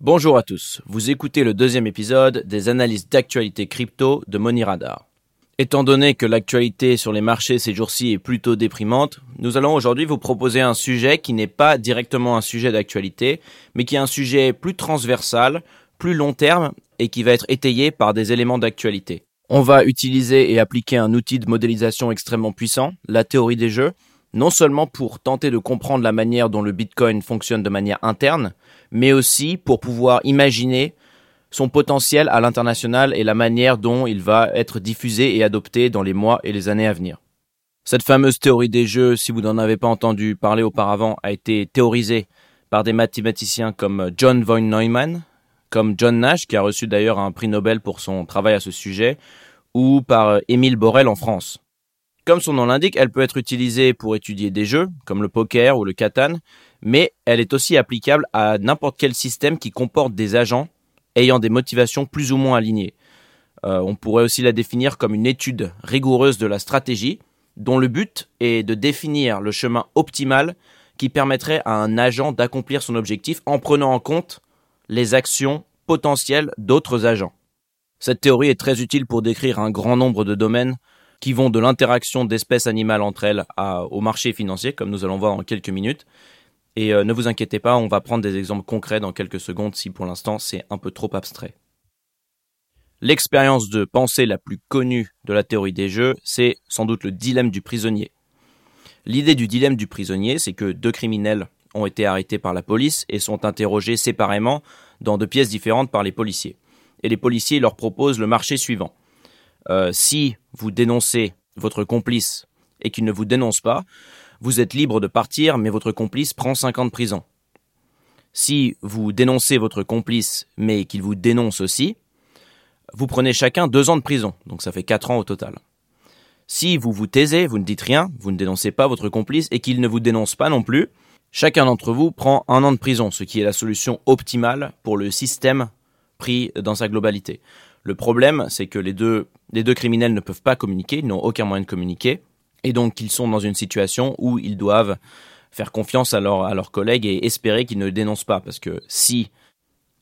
Bonjour à tous, vous écoutez le deuxième épisode des analyses d'actualité crypto de Moniradar. Étant donné que l'actualité sur les marchés ces jours-ci est plutôt déprimante, nous allons aujourd'hui vous proposer un sujet qui n'est pas directement un sujet d'actualité, mais qui est un sujet plus transversal, plus long terme et qui va être étayé par des éléments d'actualité. On va utiliser et appliquer un outil de modélisation extrêmement puissant, la théorie des jeux, non seulement pour tenter de comprendre la manière dont le Bitcoin fonctionne de manière interne, mais aussi pour pouvoir imaginer son potentiel à l'international et la manière dont il va être diffusé et adopté dans les mois et les années à venir. Cette fameuse théorie des jeux, si vous n'en avez pas entendu parler auparavant, a été théorisée par des mathématiciens comme John von Neumann, comme John Nash, qui a reçu d'ailleurs un prix Nobel pour son travail à ce sujet, ou par Émile Borel en France. Comme son nom l'indique, elle peut être utilisée pour étudier des jeux, comme le poker ou le katan, mais elle est aussi applicable à n'importe quel système qui comporte des agents ayant des motivations plus ou moins alignées. Euh, on pourrait aussi la définir comme une étude rigoureuse de la stratégie, dont le but est de définir le chemin optimal qui permettrait à un agent d'accomplir son objectif en prenant en compte les actions potentielles d'autres agents. Cette théorie est très utile pour décrire un grand nombre de domaines qui vont de l'interaction d'espèces animales entre elles au marché financier, comme nous allons voir en quelques minutes. Et euh, ne vous inquiétez pas, on va prendre des exemples concrets dans quelques secondes si pour l'instant c'est un peu trop abstrait. L'expérience de pensée la plus connue de la théorie des jeux, c'est sans doute le dilemme du prisonnier. L'idée du dilemme du prisonnier, c'est que deux criminels ont été arrêtés par la police et sont interrogés séparément dans deux pièces différentes par les policiers. Et les policiers leur proposent le marché suivant. Euh, si vous dénoncez votre complice et qu'il ne vous dénonce pas, vous êtes libre de partir, mais votre complice prend 5 ans de prison. Si vous dénoncez votre complice, mais qu'il vous dénonce aussi, vous prenez chacun 2 ans de prison, donc ça fait 4 ans au total. Si vous vous taisez, vous ne dites rien, vous ne dénoncez pas votre complice et qu'il ne vous dénonce pas non plus, chacun d'entre vous prend un an de prison, ce qui est la solution optimale pour le système pris dans sa globalité. Le problème, c'est que les deux, les deux criminels ne peuvent pas communiquer, ils n'ont aucun moyen de communiquer, et donc ils sont dans une situation où ils doivent faire confiance à, à leurs collègues et espérer qu'ils ne dénoncent pas, parce que si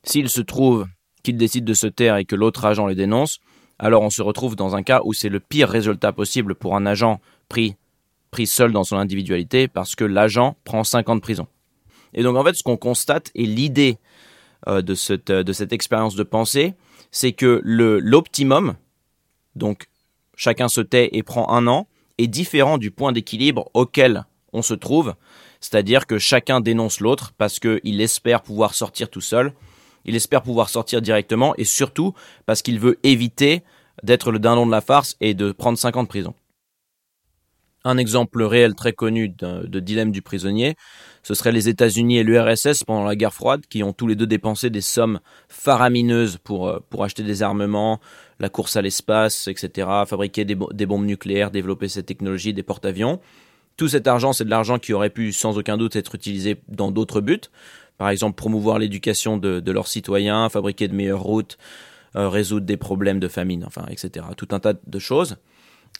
s'il se trouve qu'ils décident de se taire et que l'autre agent les dénonce, alors on se retrouve dans un cas où c'est le pire résultat possible pour un agent pris, pris seul dans son individualité, parce que l'agent prend 5 ans de prison. Et donc en fait, ce qu'on constate, et l'idée euh, de, cette, de cette expérience de pensée, c'est que l'optimum, donc chacun se tait et prend un an, est différent du point d'équilibre auquel on se trouve, c'est-à-dire que chacun dénonce l'autre parce qu'il espère pouvoir sortir tout seul, il espère pouvoir sortir directement et surtout parce qu'il veut éviter d'être le dindon de la farce et de prendre 5 ans de prison. Un exemple réel très connu de, dilemme du prisonnier, ce serait les États-Unis et l'URSS pendant la guerre froide, qui ont tous les deux dépensé des sommes faramineuses pour, euh, pour acheter des armements, la course à l'espace, etc., fabriquer des, des, bombes nucléaires, développer cette technologie, des porte-avions. Tout cet argent, c'est de l'argent qui aurait pu sans aucun doute être utilisé dans d'autres buts. Par exemple, promouvoir l'éducation de, de, leurs citoyens, fabriquer de meilleures routes, euh, résoudre des problèmes de famine, enfin, etc. Tout un tas de choses.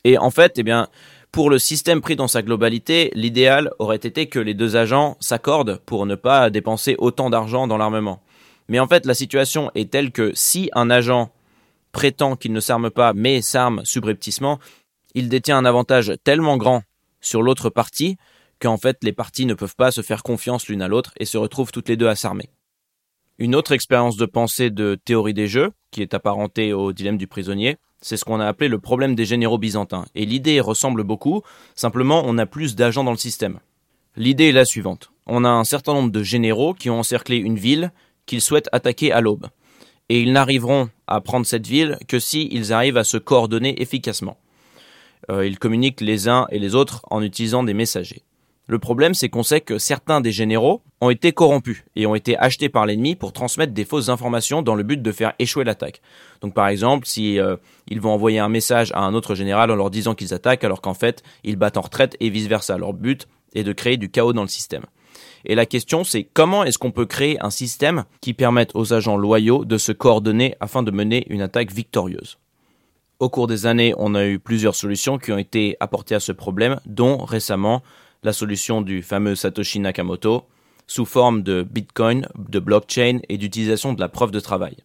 Et en fait, eh bien, pour le système pris dans sa globalité, l'idéal aurait été que les deux agents s'accordent pour ne pas dépenser autant d'argent dans l'armement. Mais en fait, la situation est telle que si un agent prétend qu'il ne s'arme pas mais s'arme subrepticement, il détient un avantage tellement grand sur l'autre partie qu'en fait les parties ne peuvent pas se faire confiance l'une à l'autre et se retrouvent toutes les deux à s'armer. Une autre expérience de pensée de théorie des jeux, qui est apparentée au dilemme du prisonnier, c'est ce qu'on a appelé le problème des généraux byzantins. Et l'idée ressemble beaucoup, simplement on a plus d'agents dans le système. L'idée est la suivante. On a un certain nombre de généraux qui ont encerclé une ville qu'ils souhaitent attaquer à l'aube. Et ils n'arriveront à prendre cette ville que si ils arrivent à se coordonner efficacement. Euh, ils communiquent les uns et les autres en utilisant des messagers. Le problème, c'est qu'on sait que certains des généraux ont été corrompus et ont été achetés par l'ennemi pour transmettre des fausses informations dans le but de faire échouer l'attaque. Donc par exemple, si euh, ils vont envoyer un message à un autre général en leur disant qu'ils attaquent alors qu'en fait, ils battent en retraite et vice-versa. Leur but est de créer du chaos dans le système. Et la question, c'est comment est-ce qu'on peut créer un système qui permette aux agents loyaux de se coordonner afin de mener une attaque victorieuse? Au cours des années, on a eu plusieurs solutions qui ont été apportées à ce problème, dont récemment la solution du fameux Satoshi Nakamoto, sous forme de Bitcoin, de blockchain et d'utilisation de la preuve de travail.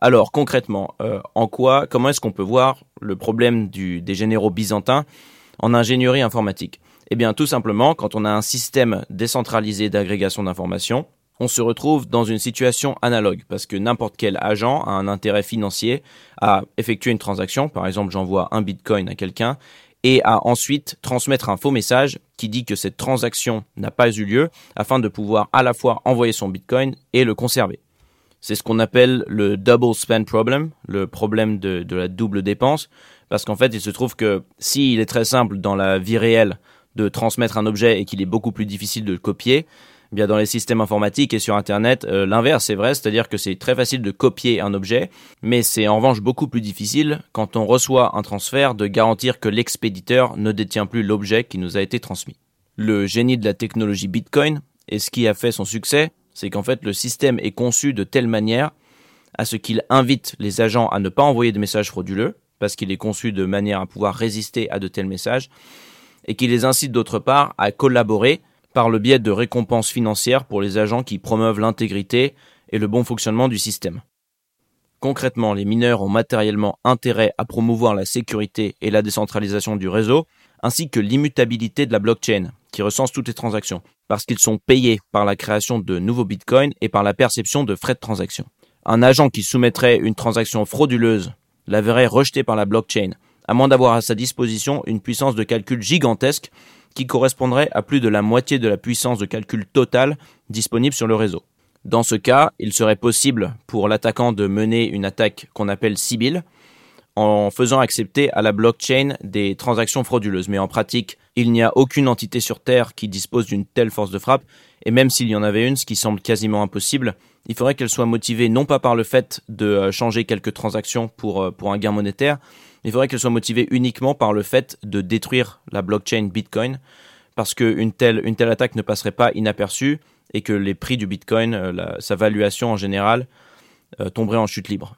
Alors concrètement, euh, en quoi, comment est-ce qu'on peut voir le problème des généraux byzantins en ingénierie informatique? Eh bien tout simplement, quand on a un système décentralisé d'agrégation d'informations, on se retrouve dans une situation analogue parce que n'importe quel agent a un intérêt financier à effectuer une transaction, par exemple j'envoie un bitcoin à quelqu'un, et à ensuite transmettre un faux message qui dit que cette transaction n'a pas eu lieu afin de pouvoir à la fois envoyer son bitcoin et le conserver. C'est ce qu'on appelle le double spend problem, le problème de, la double dépense, parce qu'en fait, il se trouve que s'il est très simple dans la vie réelle de transmettre un objet et qu'il est beaucoup plus difficile de le copier, bien dans les systèmes informatiques et sur Internet, euh, l'inverse est vrai, c'est-à-dire que c'est très facile de copier un objet, mais c'est en revanche beaucoup plus difficile quand on reçoit un transfert de garantir que l'expéditeur ne détient plus l'objet qui nous a été transmis. Le génie de la technologie Bitcoin et ce qui a fait son succès, c'est qu'en fait le système est conçu de telle manière à ce qu'il invite les agents à ne pas envoyer de messages frauduleux, parce qu'il est conçu de manière à pouvoir résister à de tels messages, et qu'il les incite d'autre part à collaborer par le biais de récompenses financières pour les agents qui promeuvent l'intégrité et le bon fonctionnement du système. Concrètement, les mineurs ont matériellement intérêt à promouvoir la sécurité et la décentralisation du réseau, ainsi que l'immutabilité de la blockchain, qui recense toutes les transactions, parce qu'ils sont payés par la création de nouveaux bitcoins et par la perception de frais de transaction. Un agent qui soumettrait une transaction frauduleuse la verrait rejetée par la blockchain, à moins d'avoir à sa disposition une puissance de calcul gigantesque qui correspondrait à plus de la moitié de la puissance de calcul totale disponible sur le réseau. Dans ce cas, il serait possible pour l'attaquant de mener une attaque qu'on appelle Sibyl, en faisant accepter à la blockchain des transactions frauduleuses. Mais en pratique, il n'y a aucune entité sur Terre qui dispose d'une telle force de frappe, et même s'il y en avait une, ce qui semble quasiment impossible, il faudrait qu'elle soit motivée non pas par le fait de euh, changer quelques transactions pour, euh, pour un gain monétaire, il faudrait qu'elle soit motivée uniquement par le fait de détruire la blockchain Bitcoin, parce qu'une telle, attaque ne passerait pas inaperçue, et que les prix du Bitcoin, euh, sa valuation en général, tomberait en chute libre.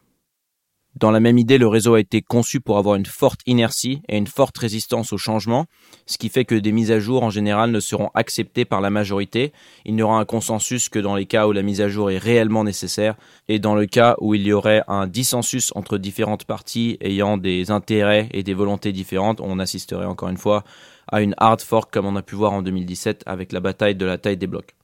Dans la même idée, le réseau a été conçu pour avoir une forte inertie et une forte résistance au changement, ce qui fait que des mises à jour en général ne seront acceptées par la majorité. Il n'y aura un consensus que dans les cas où la mise à jour est réellement nécessaire et dans le cas où il y aurait un dissensus entre différentes parties ayant des intérêts et des volontés différentes, on assisterait encore une fois à une hard fork comme on a pu voir en 2017 avec la bataille de la taille des blocs.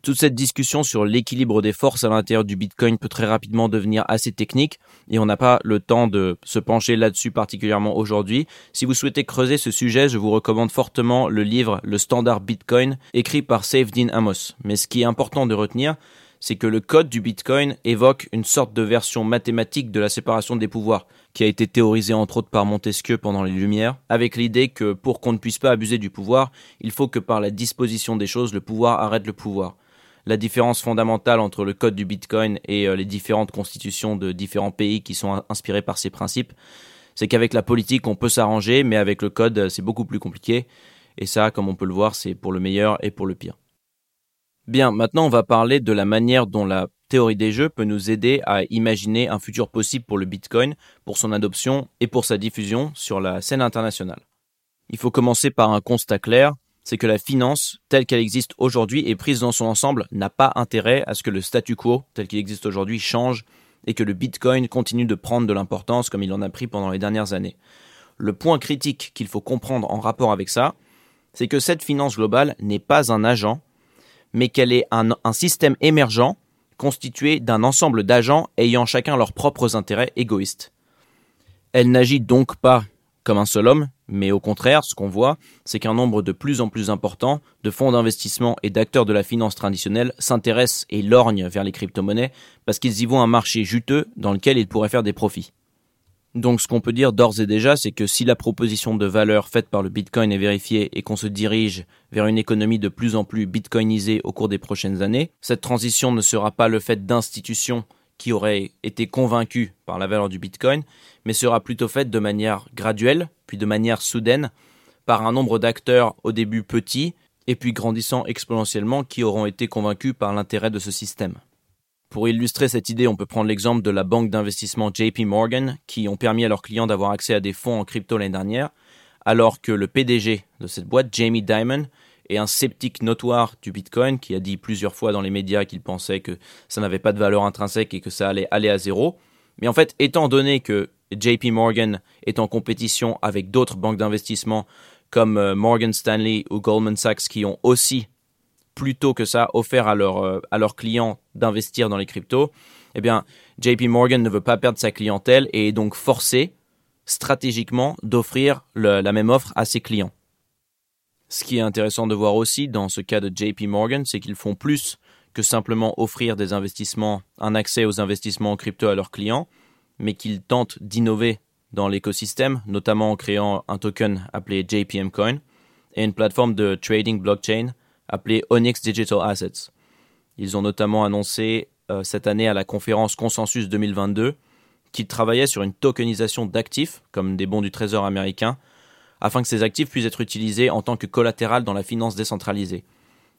Toute cette discussion sur l'équilibre des forces à l'intérieur du Bitcoin peut très rapidement devenir assez technique et on n'a pas le temps de se pencher là-dessus particulièrement aujourd'hui. Si vous souhaitez creuser ce sujet, je vous recommande fortement le livre Le Standard Bitcoin écrit par Saifedean Amos. Mais ce qui est important de retenir, c'est que le code du Bitcoin évoque une sorte de version mathématique de la séparation des pouvoirs, qui a été théorisée entre autres par Montesquieu pendant les Lumières, avec l'idée que pour qu'on ne puisse pas abuser du pouvoir, il faut que par la disposition des choses, le pouvoir arrête le pouvoir la différence fondamentale entre le code du Bitcoin et euh, les différentes constitutions de différents pays qui sont inspirées par ces principes, c'est qu'avec la politique, on peut s'arranger, mais avec le code, c'est beaucoup plus compliqué. Et ça, comme on peut le voir, c'est pour le meilleur et pour le pire. Bien, maintenant on va parler de la manière dont la théorie des jeux peut nous aider à imaginer un futur possible pour le Bitcoin, pour son adoption et pour sa diffusion sur la scène internationale. Il faut commencer par un constat clair, c'est que la finance, telle qu'elle existe aujourd'hui et prise dans son ensemble, n'a pas intérêt à ce que le statu quo, tel qu'il existe aujourd'hui, change et que le Bitcoin continue de prendre de l'importance comme il en a pris pendant les dernières années. Le point critique qu'il faut comprendre en rapport avec ça, c'est que cette finance globale n'est pas un agent, mais qu'elle est un, un système émergent constitué d'un ensemble d'agents ayant chacun leurs propres intérêts égoïstes. Elle n'agit donc pas comme un seul homme, mais au contraire, ce qu'on voit, c'est qu'un nombre de plus en plus important de fonds d'investissement et d'acteurs de la finance traditionnelle s'intéressent et lorgnent vers les crypto-monnaies parce qu'ils y voient un marché juteux dans lequel ils pourraient faire des profits. Donc ce qu'on peut dire d'ores et déjà, c'est que si la proposition de valeur faite par le Bitcoin est vérifiée et qu'on se dirige vers une économie de plus en plus bitcoinisée au cours des prochaines années, cette transition ne sera pas le fait d'institutions qui auraient été convaincus par la valeur du Bitcoin, mais sera plutôt faite de manière graduelle, puis de manière soudaine, par un nombre d'acteurs au début petits, et puis grandissant exponentiellement, qui auront été convaincus par l'intérêt de ce système. Pour illustrer cette idée, on peut prendre l'exemple de la banque d'investissement JP Morgan, qui ont permis à leurs clients d'avoir accès à des fonds en crypto l'année dernière, alors que le PDG de cette boîte, Jamie Dimon, et un sceptique notoire du Bitcoin qui a dit plusieurs fois dans les médias qu'il pensait que ça n'avait pas de valeur intrinsèque et que ça allait aller à zéro. Mais en fait, étant donné que JP Morgan est en compétition avec d'autres banques d'investissement comme euh, Morgan Stanley ou Goldman Sachs qui ont aussi plutôt que ça offert à, euh, à leurs clients d'investir dans les cryptos, eh bien, JP Morgan ne veut pas perdre sa clientèle et est donc forcé stratégiquement d'offrir la même offre à ses clients. Ce qui est intéressant de voir aussi dans ce cas de JP Morgan, c'est qu'ils font plus que simplement offrir des investissements, un accès aux investissements en crypto à leurs clients, mais qu'ils tentent d'innover dans l'écosystème, notamment en créant un token appelé JPM Coin et une plateforme de trading blockchain appelée Onyx Digital Assets. Ils ont notamment annoncé euh, cette année à la conférence Consensus 2022 qu'ils travaillaient sur une tokenisation d'actifs, comme des bons du Trésor américain, afin que ces actifs puissent être utilisés en tant que collatéral dans la finance décentralisée.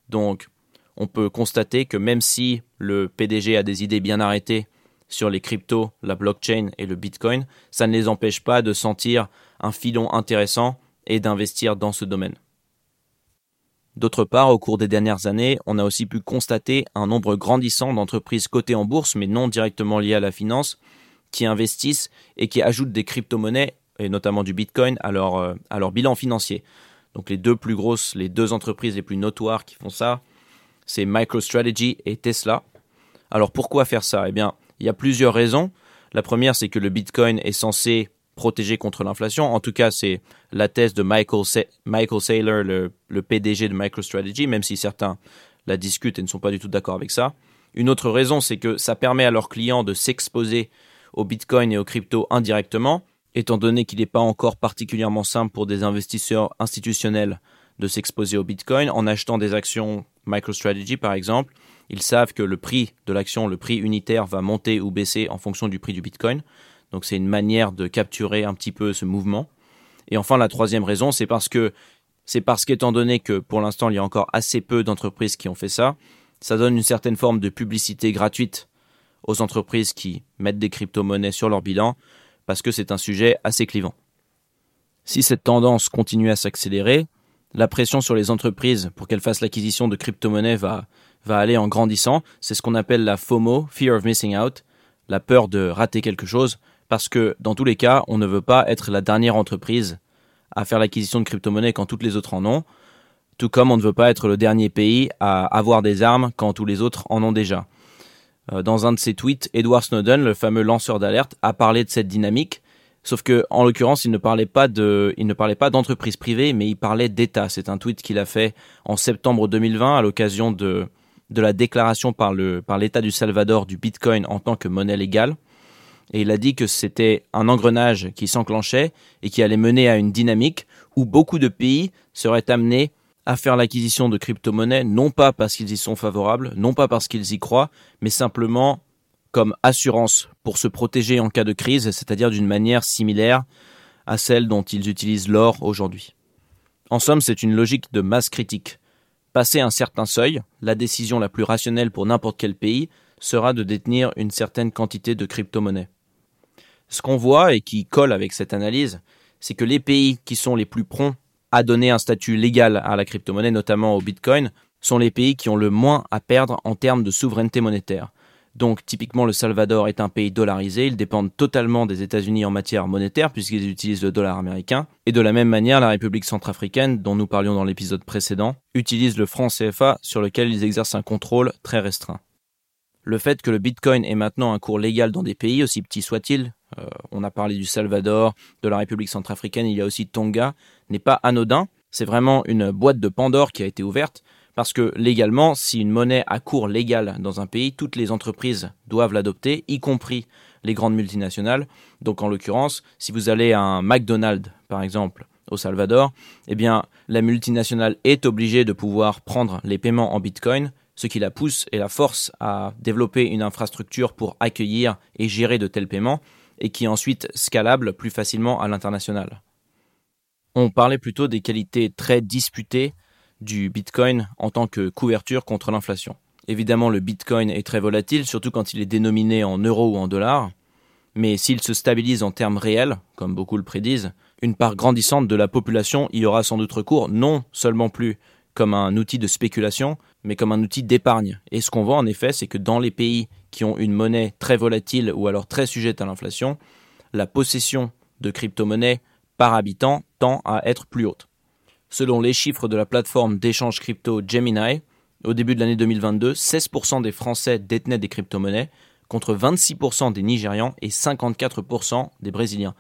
Donc, on peut constater que même si le PDG a des idées bien arrêtées sur les cryptos, la blockchain et le Bitcoin, ça ne les empêche pas de sentir un filon intéressant et d'investir dans ce domaine. D'autre part, au cours des dernières années, on a aussi pu constater un nombre grandissant d'entreprises cotées en bourse, mais non directement liées à la finance, qui investissent et qui ajoutent des crypto-monnaies, et notamment du Bitcoin, à leur, euh, à leur bilan financier. Donc les deux plus grosses, les deux entreprises les plus notoires qui font ça, c'est MicroStrategy et Tesla. Alors pourquoi faire ça? Eh bien, il y a plusieurs raisons. La première, c'est que le Bitcoin est censé protéger contre l'inflation. En tout cas, c'est la thèse de Michael, Michael Saylor, le, le, PDG de MicroStrategy, même si certains la discutent et ne sont pas du tout d'accord avec ça. Une autre raison, c'est que ça permet à leurs clients de s'exposer au Bitcoin et aux cryptos indirectement, étant donné qu'il n'est pas encore particulièrement simple pour des investisseurs institutionnels de s'exposer au Bitcoin en achetant des actions MicroStrategy par exemple ils savent que le prix de l'action, le prix unitaire va monter ou baisser en fonction du prix du Bitcoin. Donc c'est une manière de capturer un petit peu ce mouvement. Et enfin, la troisième raison, c'est parce que c'est parce qu'étant donné que pour l'instant il y a encore assez peu d'entreprises qui ont fait ça, ça donne une certaine forme de publicité gratuite aux entreprises qui mettent des crypto-monnaies sur leur bilan, parce que c'est un sujet assez clivant. Si cette tendance continue à s'accélérer, la pression sur les entreprises pour qu'elles fassent l'acquisition de crypto-monnaies va, va aller en grandissant. C'est ce qu'on appelle la FOMO, Fear of Missing Out, la peur de rater quelque chose, parce que dans tous les cas, on ne veut pas être la dernière entreprise à faire l'acquisition de crypto-monnaies quand toutes les autres en ont, tout comme on ne veut pas être le dernier pays à avoir des armes quand tous les autres en ont déjà. Euh, dans un de ses tweets, Edward Snowden, le fameux lanceur d'alerte, a parlé de cette dynamique, sauf que en l'occurrence, il ne parlait pas de, il ne parlait pas d'entreprise privée, mais il parlait d'État. C'est un tweet qu'il a fait en septembre 2020 à l'occasion de de la déclaration par le par l'État du Salvador du Bitcoin en tant que monnaie légale. Et il a dit que c'était un engrenage qui s'enclenchait et qui allait mener à une dynamique où beaucoup de pays seraient amenés à faire l'acquisition de crypto-monnaies, non pas parce qu'ils y sont favorables, non pas parce qu'ils y croient, mais simplement comme assurance pour se protéger en cas de crise, c'est-à-dire d'une manière similaire à celle dont ils utilisent l'or aujourd'hui. En somme, c'est une logique de masse critique. Passer un certain seuil, la décision la plus rationnelle pour n'importe quel pays sera de détenir une certaine quantité de crypto-monnaies. Ce qu'on voit et qui colle avec cette analyse, c'est que les pays qui sont les plus prompts à donner un statut légal à la crypto-monnaie, notamment au Bitcoin, sont les pays qui ont le moins à perdre en termes de souveraineté monétaire. Donc typiquement le Salvador est un pays dollarisé, ils dépendent totalement des États-Unis en matière monétaire puisqu'ils utilisent le dollar américain. Et de la même manière, la République centrafricaine, dont nous parlions dans l'épisode précédent, utilise le franc CFA sur lequel ils exercent un contrôle très restreint. Le fait que le Bitcoin ait maintenant un cours légal dans des pays, aussi petits soient-ils, euh, on a parlé du Salvador, de la République centrafricaine, il y a aussi Tonga, n'est pas anodin, c'est vraiment une boîte de Pandore qui a été ouverte, parce que légalement, si une monnaie a cours légal dans un pays, toutes les entreprises doivent l'adopter, y compris les grandes multinationales. Donc en l'occurrence, si vous allez à un McDonald's, par exemple, au Salvador, eh bien, la multinationale est obligée de pouvoir prendre les paiements en Bitcoin, ce qui la pousse et la force à développer une infrastructure pour accueillir et gérer de tels paiements, et qui ensuite scalable plus facilement à l'international. On parlait plutôt des qualités très disputées du Bitcoin en tant que couverture contre l'inflation. Évidemment, le Bitcoin est très volatile, surtout quand il est dénominé en euros ou en dollars, mais s'il se stabilise en termes réels, comme beaucoup le prédisent, une part grandissante de la population y aura sans doute recours, non seulement plus comme un outil de spéculation, mais comme un outil d'épargne. Et ce qu'on voit en effet, c'est que dans les pays qui ont une monnaie très volatile ou alors très sujette à l'inflation, la possession de crypto-monnaies par habitant tend à être plus haute. Selon les chiffres de la plateforme d'échange crypto Gemini, au début de l'année 2022, 16% des Français détenaient des crypto-monnaies contre 26% des Nigérians et 54% des Brésiliens.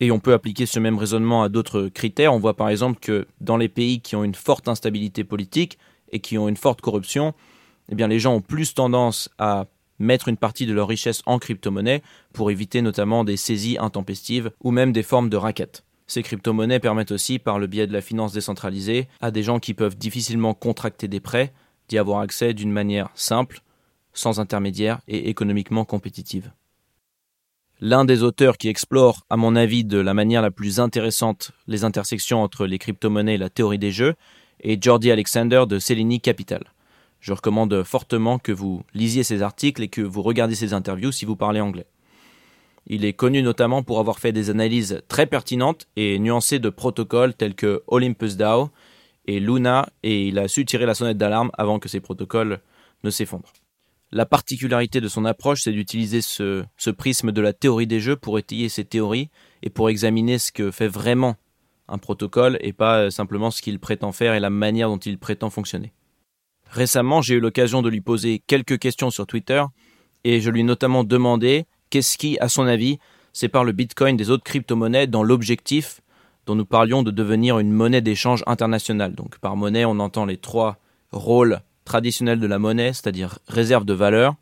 Et on peut appliquer ce même raisonnement à d'autres critères. On voit par exemple que dans les pays qui ont une forte instabilité politique et qui ont une forte corruption, eh les gens ont plus tendance à mettre une partie de leur richesse en crypto-monnaie pour éviter notamment des saisies intempestives ou même des formes de raquettes. Ces crypto-monnaies permettent aussi, par le biais de la finance décentralisée, à des gens qui peuvent difficilement contracter des prêts d'y avoir accès d'une manière simple, sans intermédiaire et économiquement compétitive. L'un des auteurs qui explore, à mon avis, de la manière la plus intéressante les intersections entre les crypto-monnaies et la théorie des jeux est Jordi Alexander de Seleni Capital. Je recommande fortement que vous lisiez ses articles et que vous regardiez ses interviews si vous parlez anglais. Il est connu notamment pour avoir fait des analyses très pertinentes et nuancées de protocoles tels que Olympus DAO et Luna et il a su tirer la sonnette d'alarme avant que ces protocoles ne s'effondrent. La particularité de son approche, c'est d'utiliser ce, prisme de la théorie des jeux pour étayer ses théories et pour examiner ce que fait vraiment un protocole et pas euh, simplement ce qu'il prétend faire et la manière dont il prétend fonctionner. Récemment, j'ai eu l'occasion de lui poser quelques questions sur Twitter et je lui ai notamment demandé qu'est-ce qui, à son avis, sépare le Bitcoin des autres crypto-monnaies dans l'objectif dont nous parlions de devenir une monnaie d'échange internationale. Donc par monnaie, on entend les trois rôles traditionnel de la monnaie, c'est-à-dire réserve de valeur,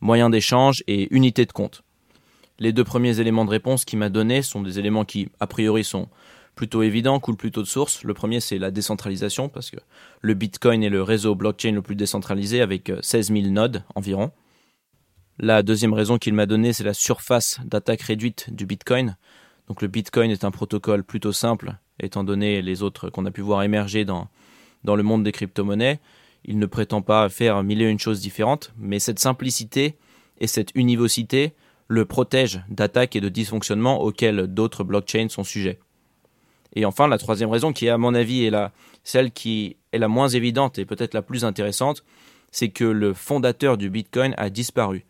moyen d'échange et unité de compte. Les deux premiers éléments de réponse qu'il m'a donnés sont des éléments qui, a priori, sont plutôt évidents, coulent plutôt de source. Le premier, c'est la décentralisation, parce que le Bitcoin est le réseau blockchain le plus décentralisé, avec 16 euh, 000 nodes environ. La deuxième raison qu'il m'a donnée, c'est la surface d'attaque réduite du Bitcoin. Donc le Bitcoin est un protocole plutôt simple, étant donné les autres qu'on a pu voir émerger dans, dans le monde des crypto-monnaies. Il ne prétend pas faire mille et une choses différentes, mais cette simplicité et cette univocité le protègent d'attaques et de dysfonctionnements auxquels d'autres blockchains sont sujets. Et enfin, la troisième raison, qui à mon avis est celle qui est la moins évidente et peut-être la plus intéressante, c'est que le fondateur du Bitcoin a disparu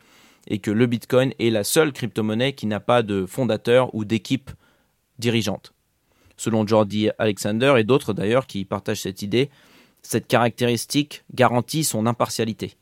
et que le Bitcoin est la seule crypto-monnaie qui n'a pas de fondateur ou d'équipe dirigeante. Selon Jordi Alexander et d'autres d'ailleurs qui partagent cette idée, cette caractéristique garantit son impartialité.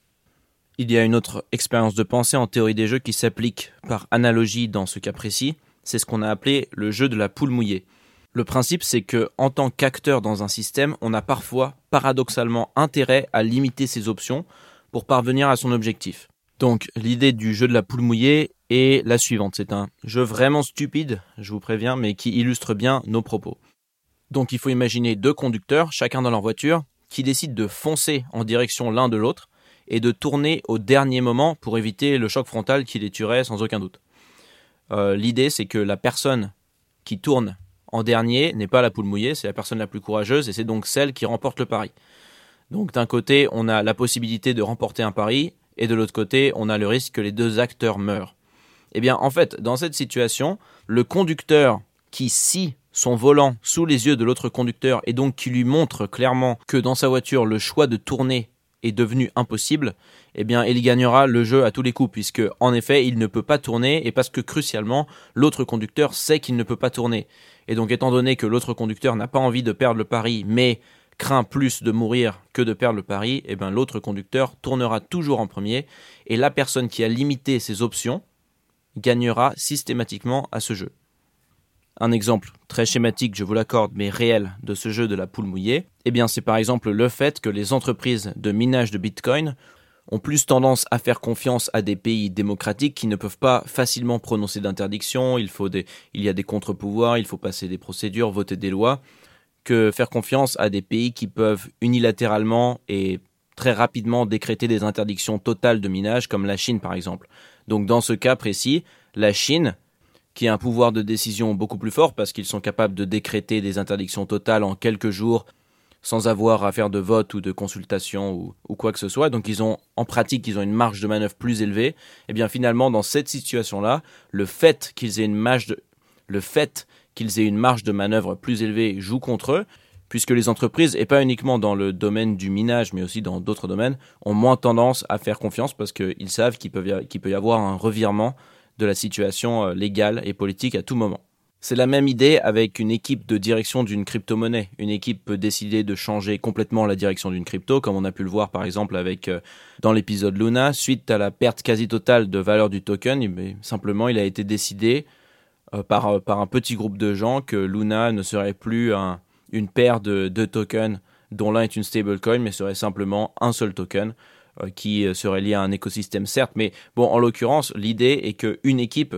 Il y a une autre expérience de pensée en théorie des jeux qui s'applique par analogie dans ce cas précis, c'est ce qu'on a appelé le jeu de la poule mouillée. Le principe, c'est que, en tant qu'acteur dans un système, on a parfois, paradoxalement, intérêt à limiter ses options pour parvenir à son objectif. Donc, l'idée du jeu de la poule mouillée est la suivante. C'est un jeu vraiment stupide, je vous préviens, mais qui illustre bien nos propos. Donc, il faut imaginer deux conducteurs, chacun dans leur voiture, qui décident de foncer en direction l'un de l'autre et de tourner au dernier moment pour éviter le choc frontal qui les tuerait sans aucun doute. Euh, l'idée, c'est que la personne qui tourne en dernier n'est pas la poule mouillée, c'est la personne la plus courageuse et c'est donc celle qui remporte le pari. Donc d'un côté, on a la possibilité de remporter un pari et de l'autre côté, on a le risque que les deux acteurs meurent. Eh bien, en fait, dans cette situation, le conducteur qui scie son volant sous les yeux de l'autre conducteur et donc qui lui montre clairement que dans sa voiture le choix de tourner est devenu impossible, eh bien il gagnera le jeu à tous les coups puisque en effet il ne peut pas tourner et parce que crucialement l'autre conducteur sait qu'il ne peut pas tourner. Et donc étant donné que l'autre conducteur n'a pas envie de perdre le pari mais craint plus de mourir que de perdre le pari, eh bien l'autre conducteur tournera toujours en premier et la personne qui a limité ses options gagnera systématiquement à ce jeu. Un exemple très schématique, je vous l'accorde, mais réel de ce jeu de la poule mouillée, eh bien c'est par exemple le fait que les entreprises de minage de Bitcoin ont plus tendance à faire confiance à des pays démocratiques qui ne peuvent pas facilement prononcer d'interdiction, il, il y a des contre-pouvoirs, il faut passer des procédures, voter des lois, que faire confiance à des pays qui peuvent unilatéralement et très rapidement décréter des interdictions totales de minage, comme la Chine par exemple. Donc dans ce cas précis, la Chine qui a un pouvoir de décision beaucoup plus fort parce qu'ils sont capables de décréter des interdictions totales en quelques jours sans avoir à faire de vote ou de consultation ou, quoi que ce soit. Donc ils ont en pratique ils ont une marge de manœuvre plus élevée. Et eh bien finalement dans cette situation-là, le fait qu'ils aient une marge de, le fait qu'ils aient une marge de manœuvre plus élevée joue contre eux puisque les entreprises, et pas uniquement dans le domaine du minage, mais aussi dans d'autres domaines, ont moins tendance à faire confiance parce qu'ils savent qu'il peut, y avoir un revirement de la situation euh, légale et politique à tout moment. C'est la même idée avec une équipe de direction d'une crypto-monnaie. Une équipe peut décider de changer complètement la direction d'une crypto, comme on a pu le voir par exemple avec euh, dans l'épisode Luna, suite à la perte quasi totale de valeur du token. Mais simplement, il a été décidé par, par un petit groupe de gens que Luna ne serait plus une paire de tokens dont l'un est une stablecoin, mais serait simplement un seul token euh, qui serait lié à un écosystème certes. Mais bon, en l'occurrence, l'idée est qu'une équipe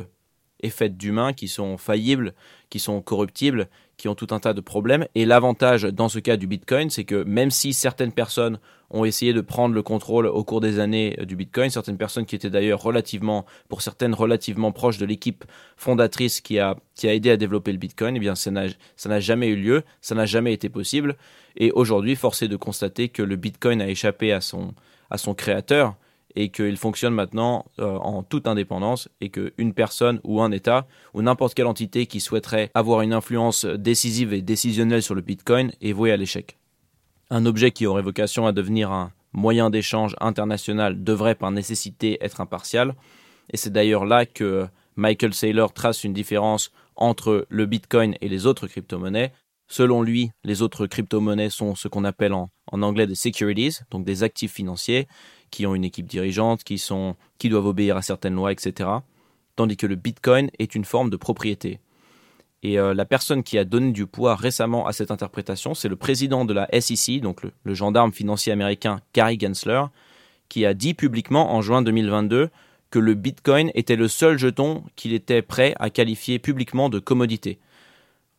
est faite d'humains qui sont faillibles, qui sont corruptibles, qui ont tout un tas de problèmes. Et l'avantage dans ce cas du Bitcoin, c'est que même si certaines personnes ont essayé de prendre le contrôle au cours des années du Bitcoin, certaines personnes qui étaient d'ailleurs relativement, pour certaines relativement proches de l'équipe fondatrice qui a, qui a aidé à développer le Bitcoin, eh bien ça n'a jamais eu lieu, ça n'a jamais été possible. Et aujourd'hui, force est de constater que le Bitcoin a échappé à son, à son créateur et qu'il fonctionne maintenant euh, en toute indépendance et qu'une personne ou un État ou n'importe quelle entité qui souhaiterait avoir une influence décisive et décisionnelle sur le Bitcoin est vouée à l'échec. Un objet qui aurait vocation à devenir un moyen d'échange international devrait par nécessité être impartial et c'est d'ailleurs là que Michael Saylor trace une différence entre le Bitcoin et les autres crypto-monnaies. Selon lui, les autres crypto-monnaies sont ce qu'on appelle en, en anglais des securities, donc des actifs financiers, qui ont une équipe dirigeante, qui, doivent obéir à certaines lois, etc. Tandis que le Bitcoin est une forme de propriété. Et euh, la personne qui a donné du poids récemment à cette interprétation, c'est le président de la SEC, donc le, gendarme financier américain Gary Gensler, qui a dit publiquement en juin 2022 que le Bitcoin était le seul jeton qu'il était prêt à qualifier publiquement de commodité.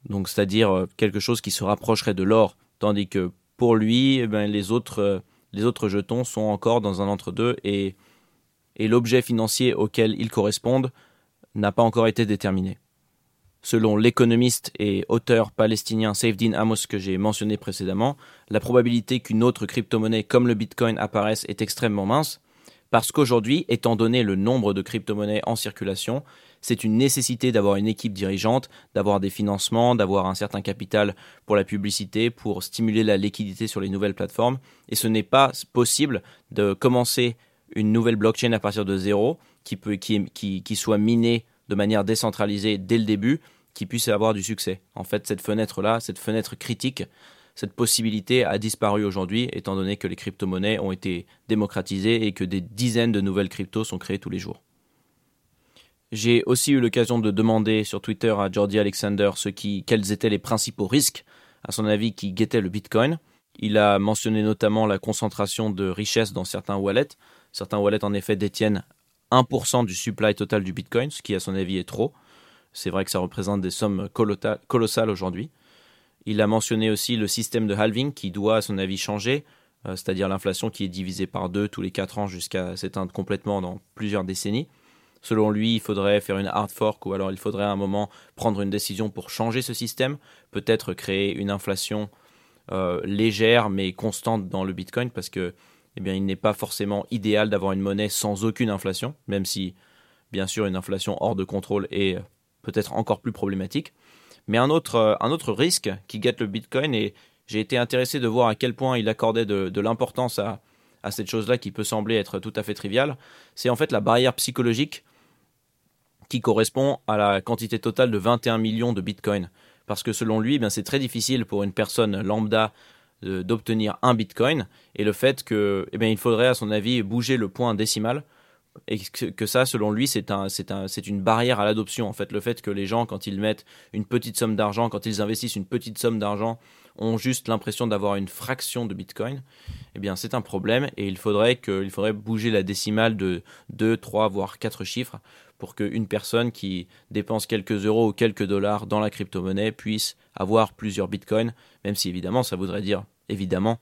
Donc c'est-à-dire euh, quelque chose qui se rapprocherait de l'or, tandis que pour lui, eh ben, les autres euh, les autres jetons sont encore dans un entre-deux et, et l'objet financier auquel ils correspondent n'a pas encore été déterminé. Selon l'économiste et auteur palestinien Saifdin Amos que j'ai mentionné précédemment, la probabilité qu'une autre crypto-monnaie comme le Bitcoin apparaisse est extrêmement mince, parce qu'aujourd'hui, étant donné le nombre de crypto-monnaies en circulation, c'est une nécessité d'avoir une équipe dirigeante, d'avoir des financements, d'avoir un certain capital pour la publicité, pour stimuler la liquidité sur les nouvelles plateformes. Et ce n'est pas possible de commencer une nouvelle blockchain à partir de zéro, qui, peut, qui, qui, soit minée de manière décentralisée dès le début, qui puisse avoir du succès. En fait, cette fenêtre-là, cette fenêtre critique, cette possibilité a disparu aujourd'hui, étant donné que les crypto-monnaies ont été démocratisées et que des dizaines de nouvelles cryptos sont créées tous les jours. J'ai aussi eu l'occasion de demander sur Twitter à Jordi Alexander ce quels étaient les principaux risques, à son avis, qui guettaient le Bitcoin. Il a mentionné notamment la concentration de richesses dans certains wallets. Certains wallets, en effet, détiennent 1% du supply total du Bitcoin, ce qui, à son avis, est trop. C'est vrai que ça représente des sommes colossales aujourd'hui. Il a mentionné aussi le système de halving qui doit, à son avis, changer, euh, c'est-à-dire l'inflation qui est divisée par deux tous les 4 ans jusqu'à s'éteindre complètement dans plusieurs décennies. Selon lui, il faudrait faire une hard fork ou alors il faudrait à un moment prendre une décision pour changer ce système, peut-être créer une inflation euh, légère mais constante dans le Bitcoin parce que eh bien, il n'est pas forcément idéal d'avoir une monnaie sans aucune inflation, même si bien sûr une inflation hors de contrôle est euh, peut-être encore plus problématique. Mais un autre, euh, un autre risque qui guette le Bitcoin, et j'ai été intéressé de voir à quel point il accordait de, l'importance à, cette chose-là qui peut sembler être tout à fait triviale, c'est en fait la barrière psychologique qui correspond à la quantité totale de 21 millions de bitcoins. Parce que selon lui, eh c'est très difficile pour une personne lambda d'obtenir un bitcoin et le fait que eh faudrait à son avis bouger le point décimal et que, ça selon lui c'est un, c'est un, c'est une barrière à l'adoption en fait le fait que les gens quand ils mettent une petite somme d'argent quand ils investissent une petite somme d'argent ont juste l'impression d'avoir une fraction de bitcoin eh bien c'est un problème et il faudrait que il faudrait bouger la décimale de 2 3 voire 4 chiffres pour qu'une personne qui dépense quelques euros ou quelques dollars dans la crypto-monnaie puisse avoir plusieurs bitcoins, même si évidemment ça voudrait dire évidemment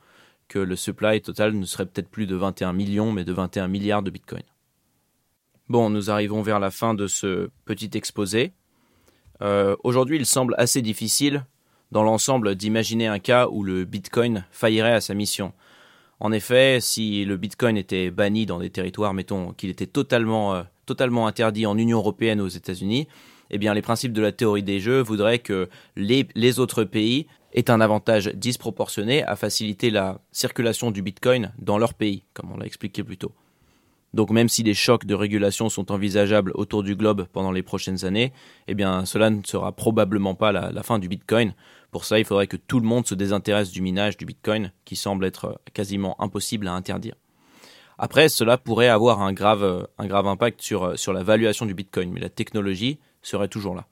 que le supply total ne serait peut-être plus de 21 millions mais de 21 milliards de bitcoins. Bon, nous arrivons vers la fin de ce petit exposé. Euh, aujourd'hui, il semble assez difficile dans l'ensemble d'imaginer un cas où le Bitcoin faillirait à sa mission. En effet, si le Bitcoin était banni dans des territoires, mettons qu'il était totalement euh, interdit en Union européenne aux États-Unis, eh bien les principes de la théorie des jeux voudraient que les autres pays aient un avantage disproportionné à faciliter la circulation du Bitcoin dans leur pays, comme on l'a expliqué plus tôt. Donc même si des chocs de régulation sont envisageables autour du globe pendant les prochaines années, eh cela ne sera probablement pas la, fin du Bitcoin. Pour ça, il faudrait que tout le monde se désintéresse du minage du Bitcoin, qui semble être quasiment impossible à interdire. Après, cela pourrait avoir un grave, grave impact sur, sur la valuation du Bitcoin, mais la technologie serait toujours là.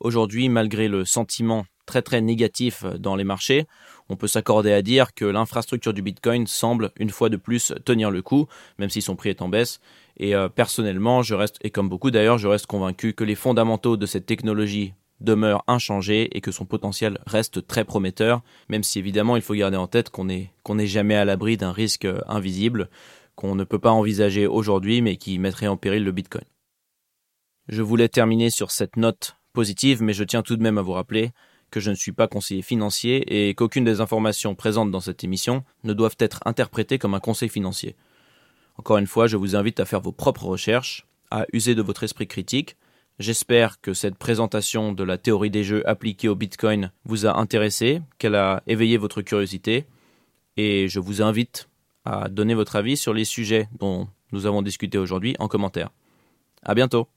Aujourd'hui, malgré le sentiment très très négatif dans les marchés, on peut s'accorder à dire que l'infrastructure du Bitcoin semble une fois de plus tenir le coup, même si son prix est en baisse. Et euh, personnellement, je reste, et comme beaucoup d'ailleurs, je reste convaincu que les fondamentaux de cette technologie demeurent inchangés et que son potentiel reste très prometteur, même si évidemment il faut garder en tête qu'on n'est jamais à l'abri d'un risque euh, invisible qu'on ne peut pas envisager aujourd'hui mais qui mettrait en péril le Bitcoin. Je voulais terminer sur cette note positive, mais je tiens tout de même à vous rappeler que je ne suis pas conseiller financier et qu'aucune des informations présentes dans cette émission ne doivent être interprétées comme un conseil financier. Encore une fois, je vous invite à faire vos propres recherches, à user de votre esprit critique. J'espère que cette présentation de la théorie des jeux appliquée au Bitcoin vous a intéressé, qu'elle a éveillé votre curiosité, et je vous invite à donner votre avis sur les sujets dont nous avons discuté aujourd'hui en commentaire. À bientôt!